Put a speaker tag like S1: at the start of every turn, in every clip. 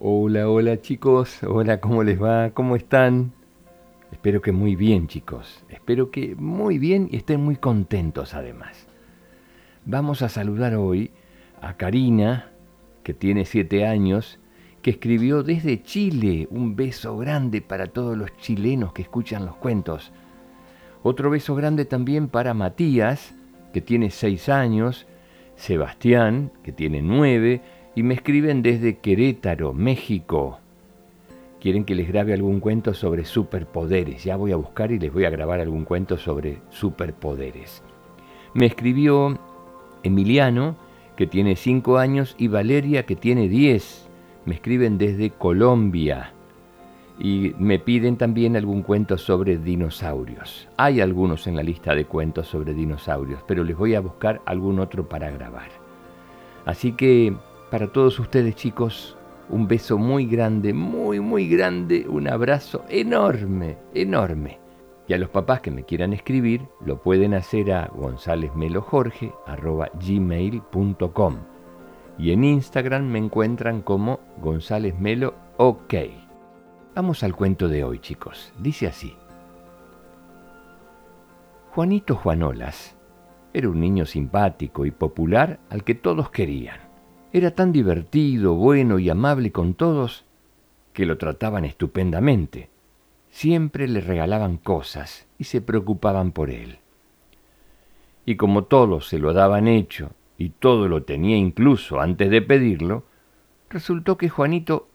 S1: Hola, hola chicos, hola, ¿cómo les va? ¿Cómo están? Espero que muy bien chicos, espero que muy bien y estén muy contentos además. Vamos a saludar hoy a Karina, que tiene siete años, que escribió desde Chile un beso grande para todos los chilenos que escuchan los cuentos. Otro beso grande también para Matías, que tiene seis años, Sebastián, que tiene nueve, y me escriben desde Querétaro, México. Quieren que les grabe algún cuento sobre superpoderes. Ya voy a buscar y les voy a grabar algún cuento sobre superpoderes. Me escribió Emiliano, que tiene 5 años, y Valeria, que tiene 10. Me escriben desde Colombia. Y me piden también algún cuento sobre dinosaurios. Hay algunos en la lista de cuentos sobre dinosaurios, pero les voy a buscar algún otro para grabar. Así que para todos ustedes chicos, un beso muy grande, muy, muy grande, un abrazo enorme, enorme. Y a los papás que me quieran escribir, lo pueden hacer a gonzalezmelojorge.gmail.com y en Instagram me encuentran como González Melo OK. Vamos al cuento de hoy, chicos. Dice así. Juanito Juanolas era un niño simpático y popular al que todos querían. Era tan divertido, bueno y amable con todos que lo trataban estupendamente. Siempre le regalaban cosas y se preocupaban por él. Y como todos se lo daban hecho y todo lo tenía incluso antes de pedirlo, resultó que Juanito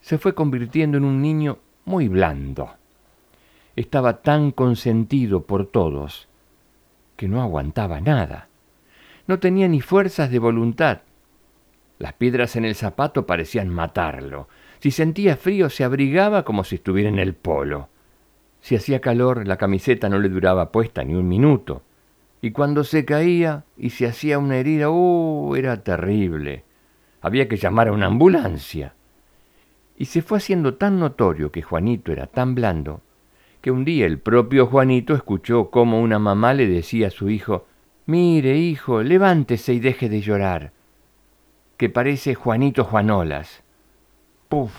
S1: se fue convirtiendo en un niño muy blando. Estaba tan consentido por todos que no aguantaba nada. No tenía ni fuerzas de voluntad las piedras en el zapato parecían matarlo. Si sentía frío se abrigaba como si estuviera en el polo. Si hacía calor la camiseta no le duraba puesta ni un minuto. Y cuando se caía y se hacía una herida, ¡oh! era terrible. Había que llamar a una ambulancia. Y se fue haciendo tan notorio que Juanito era tan blando, que un día el propio Juanito escuchó cómo una mamá le decía a su hijo, Mire, hijo, levántese y deje de llorar que parece Juanito Juanolas. ¡Puf!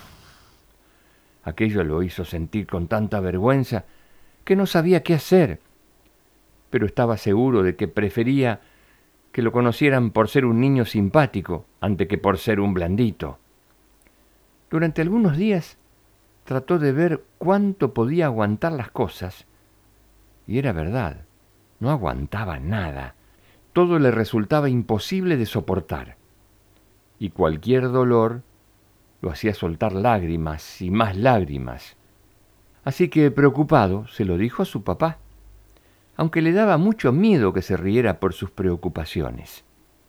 S1: Aquello lo hizo sentir con tanta vergüenza que no sabía qué hacer, pero estaba seguro de que prefería que lo conocieran por ser un niño simpático ante que por ser un blandito. Durante algunos días trató de ver cuánto podía aguantar las cosas, y era verdad, no aguantaba nada, todo le resultaba imposible de soportar y cualquier dolor lo hacía soltar lágrimas y más lágrimas. Así que, preocupado, se lo dijo a su papá, aunque le daba mucho miedo que se riera por sus preocupaciones.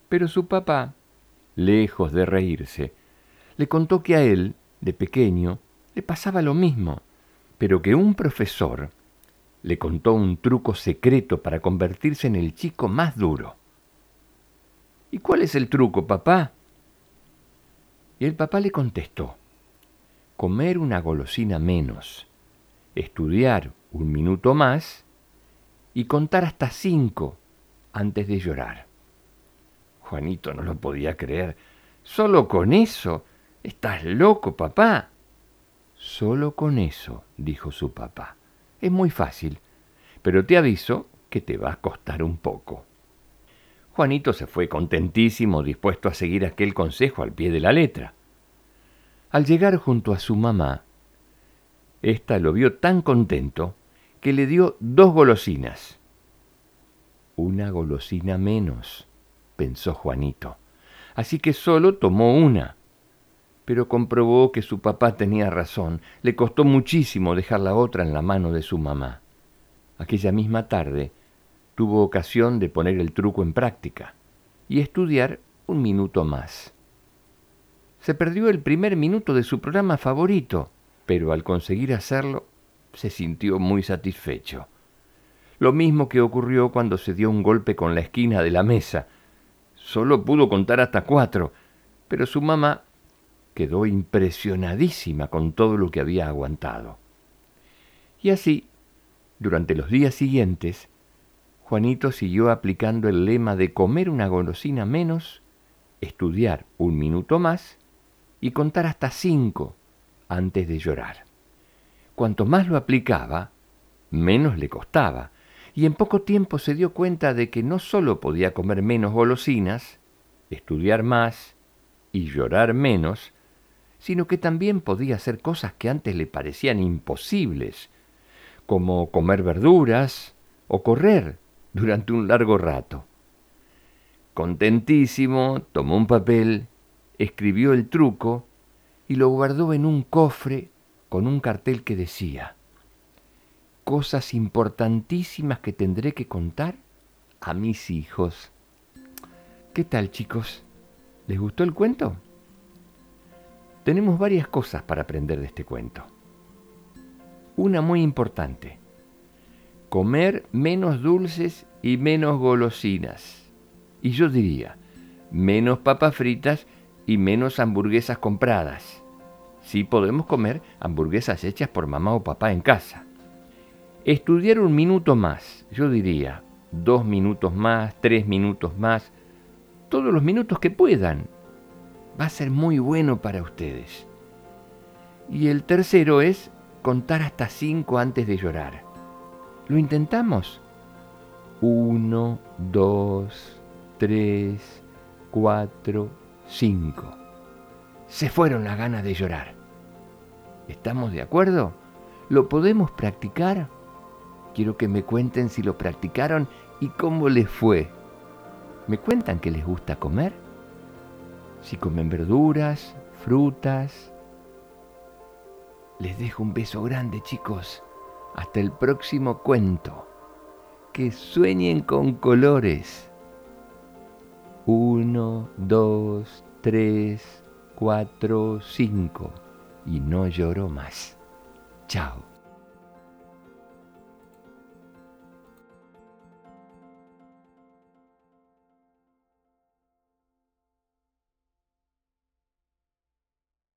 S1: Pero su papá, lejos de reírse, le contó que a él, de pequeño, le pasaba lo mismo, pero que un profesor le contó un truco secreto para convertirse en el chico más duro. ¿Y cuál es el truco, papá? Y el papá le contestó, comer una golosina menos, estudiar un minuto más y contar hasta cinco antes de llorar. Juanito no lo podía creer. ¿Solo con eso? ¿Estás loco, papá? Solo con eso, dijo su papá. Es muy fácil, pero te aviso que te va a costar un poco. Juanito se fue contentísimo, dispuesto a seguir aquel consejo al pie de la letra. Al llegar junto a su mamá, ésta lo vio tan contento que le dio dos golosinas. Una golosina menos, pensó Juanito, así que solo tomó una. Pero comprobó que su papá tenía razón, le costó muchísimo dejar la otra en la mano de su mamá. Aquella misma tarde, tuvo ocasión de poner el truco en práctica y estudiar un minuto más. Se perdió el primer minuto de su programa favorito, pero al conseguir hacerlo se sintió muy satisfecho. Lo mismo que ocurrió cuando se dio un golpe con la esquina de la mesa. Solo pudo contar hasta cuatro, pero su mamá quedó impresionadísima con todo lo que había aguantado. Y así, durante los días siguientes, Juanito siguió aplicando el lema de comer una golosina menos, estudiar un minuto más y contar hasta cinco antes de llorar. Cuanto más lo aplicaba, menos le costaba, y en poco tiempo se dio cuenta de que no sólo podía comer menos golosinas, estudiar más y llorar menos, sino que también podía hacer cosas que antes le parecían imposibles, como comer verduras o correr durante un largo rato. Contentísimo, tomó un papel, escribió el truco y lo guardó en un cofre con un cartel que decía, cosas importantísimas que tendré que contar a mis hijos. ¿Qué tal chicos? ¿Les gustó el cuento? Tenemos varias cosas para aprender de este cuento. Una muy importante. Comer menos dulces y menos golosinas. Y yo diría, menos papas fritas y menos hamburguesas compradas. Sí podemos comer hamburguesas hechas por mamá o papá en casa. Estudiar un minuto más, yo diría, dos minutos más, tres minutos más, todos los minutos que puedan, va a ser muy bueno para ustedes. Y el tercero es contar hasta cinco antes de llorar. ¿Lo intentamos? Uno, dos, tres, cuatro, cinco. Se fueron las ganas de llorar. ¿Estamos de acuerdo? ¿Lo podemos practicar? Quiero que me cuenten si lo practicaron y cómo les fue. ¿Me cuentan que les gusta comer? si comen verduras, frutas. Les dejo un beso grande chicos. Hasta el próximo cuento. Que sueñen con colores. Uno, dos, tres, cuatro, cinco. Y no lloro más. Chao.